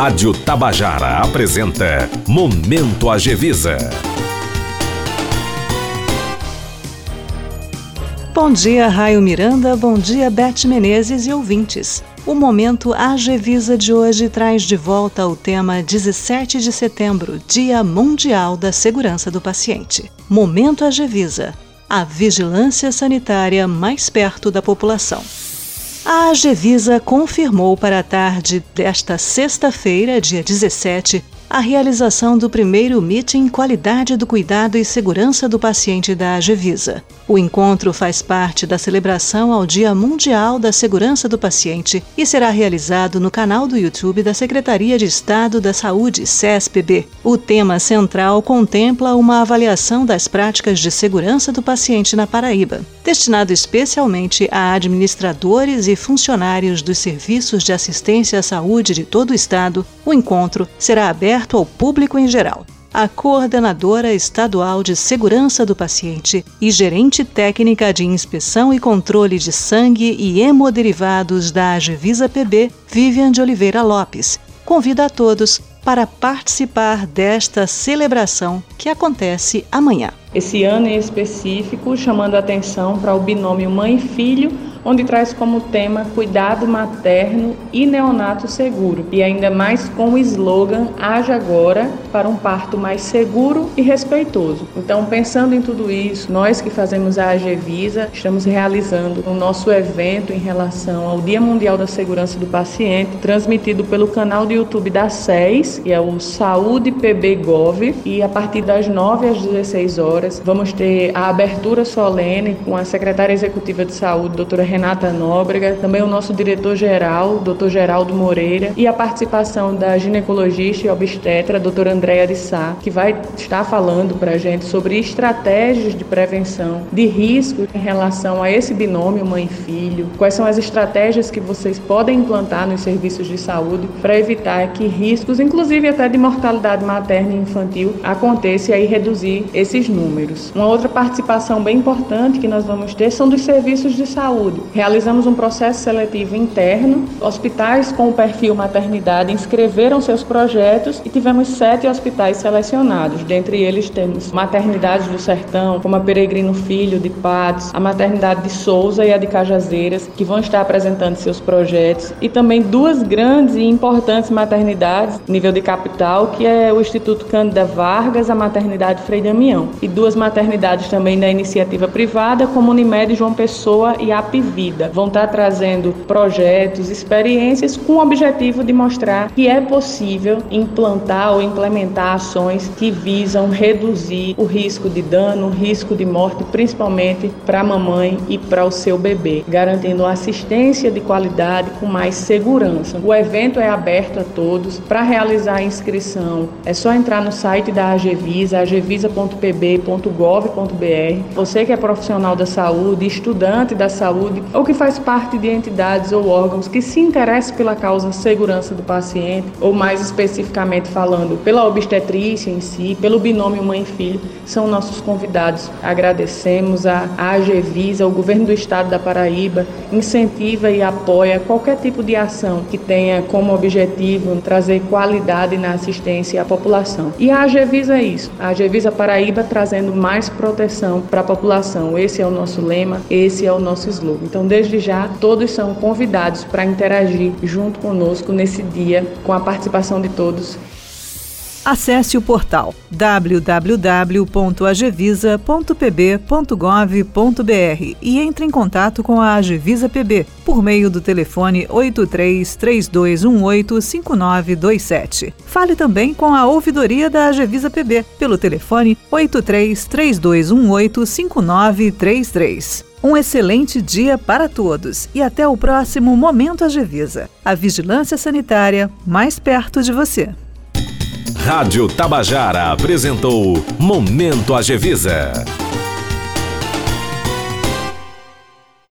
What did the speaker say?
Rádio Tabajara apresenta Momento Agevisa. Bom dia, Raio Miranda, bom dia, Beth Menezes e ouvintes. O Momento Agevisa de hoje traz de volta o tema 17 de setembro, Dia Mundial da Segurança do Paciente. Momento Agevisa, a vigilância sanitária mais perto da população. A Agevisa confirmou para a tarde desta sexta-feira, dia 17, a realização do primeiro meeting Qualidade do Cuidado e Segurança do Paciente da Agevisa. O encontro faz parte da celebração ao Dia Mundial da Segurança do Paciente e será realizado no canal do YouTube da Secretaria de Estado da Saúde, CESPB. O tema central contempla uma avaliação das práticas de segurança do paciente na Paraíba, destinado especialmente a administradores e funcionários dos serviços de assistência à saúde de todo o estado. O encontro será aberto aberto ao público em geral. A coordenadora estadual de segurança do paciente e gerente técnica de inspeção e controle de sangue e hemoderivados da Agevisa PB, Vivian de Oliveira Lopes, convida a todos para participar desta celebração que acontece amanhã. Esse ano em específico, chamando a atenção para o binômio mãe-filho onde traz como tema cuidado materno e neonato seguro, e ainda mais com o slogan Haja Agora para um parto mais seguro e respeitoso. Então, pensando em tudo isso, nós que fazemos a AGVISA estamos realizando o nosso evento em relação ao Dia Mundial da Segurança do Paciente, transmitido pelo canal do YouTube da SES, que é o Saúde PB Gov, e a partir das 9 às 16 horas vamos ter a abertura solene com a secretária executiva de saúde, doutora Renata Nóbrega, também o nosso diretor-geral, Dr. Geraldo Moreira, e a participação da ginecologista e obstetra, doutora Andréa de Sá, que vai estar falando para a gente sobre estratégias de prevenção de risco em relação a esse binômio mãe-filho, quais são as estratégias que vocês podem implantar nos serviços de saúde para evitar que riscos, inclusive até de mortalidade materna e infantil, aconteçam e aí reduzir esses números. Uma outra participação bem importante que nós vamos ter são dos serviços de saúde Realizamos um processo seletivo interno. Hospitais com o perfil maternidade inscreveram seus projetos e tivemos sete hospitais selecionados. Dentre eles temos Maternidades do Sertão, como a Peregrino Filho de Patos, a Maternidade de Souza e a de Cajazeiras, que vão estar apresentando seus projetos. E também duas grandes e importantes maternidades, nível de capital, que é o Instituto Cândida Vargas, a Maternidade Frei Damião. E duas maternidades também da iniciativa privada, como Unimed João Pessoa e a APV vida. Vão estar trazendo projetos, experiências com o objetivo de mostrar que é possível implantar ou implementar ações que visam reduzir o risco de dano, o risco de morte, principalmente para a mamãe e para o seu bebê, garantindo assistência de qualidade com mais segurança. O evento é aberto a todos. Para realizar a inscrição, é só entrar no site da AGVISA, agvisa.pb.gov.br. Você que é profissional da saúde, estudante da saúde, saúde ou que faz parte de entidades ou órgãos que se interessam pela causa segurança do paciente, ou mais especificamente falando, pela obstetrícia em si, pelo binômio mãe-filho, são nossos convidados. Agradecemos a AGVISA, o governo do estado da Paraíba, incentiva e apoia qualquer tipo de ação que tenha como objetivo trazer qualidade na assistência à população. E a AGVISA é isso, a AGVISA Paraíba trazendo mais proteção para a população. Esse é o nosso lema, esse é o nosso slogan. Então, desde já, todos são convidados para interagir junto conosco nesse dia, com a participação de todos. Acesse o portal www.agevisa.pb.gov.br e entre em contato com a Agevisa PB por meio do telefone 83 3218 5927. Fale também com a ouvidoria da Agevisa PB pelo telefone 83 3218 5933. Um excelente dia para todos e até o próximo Momento Agevisa. A vigilância sanitária mais perto de você. Rádio Tabajara apresentou Momento Agevisa.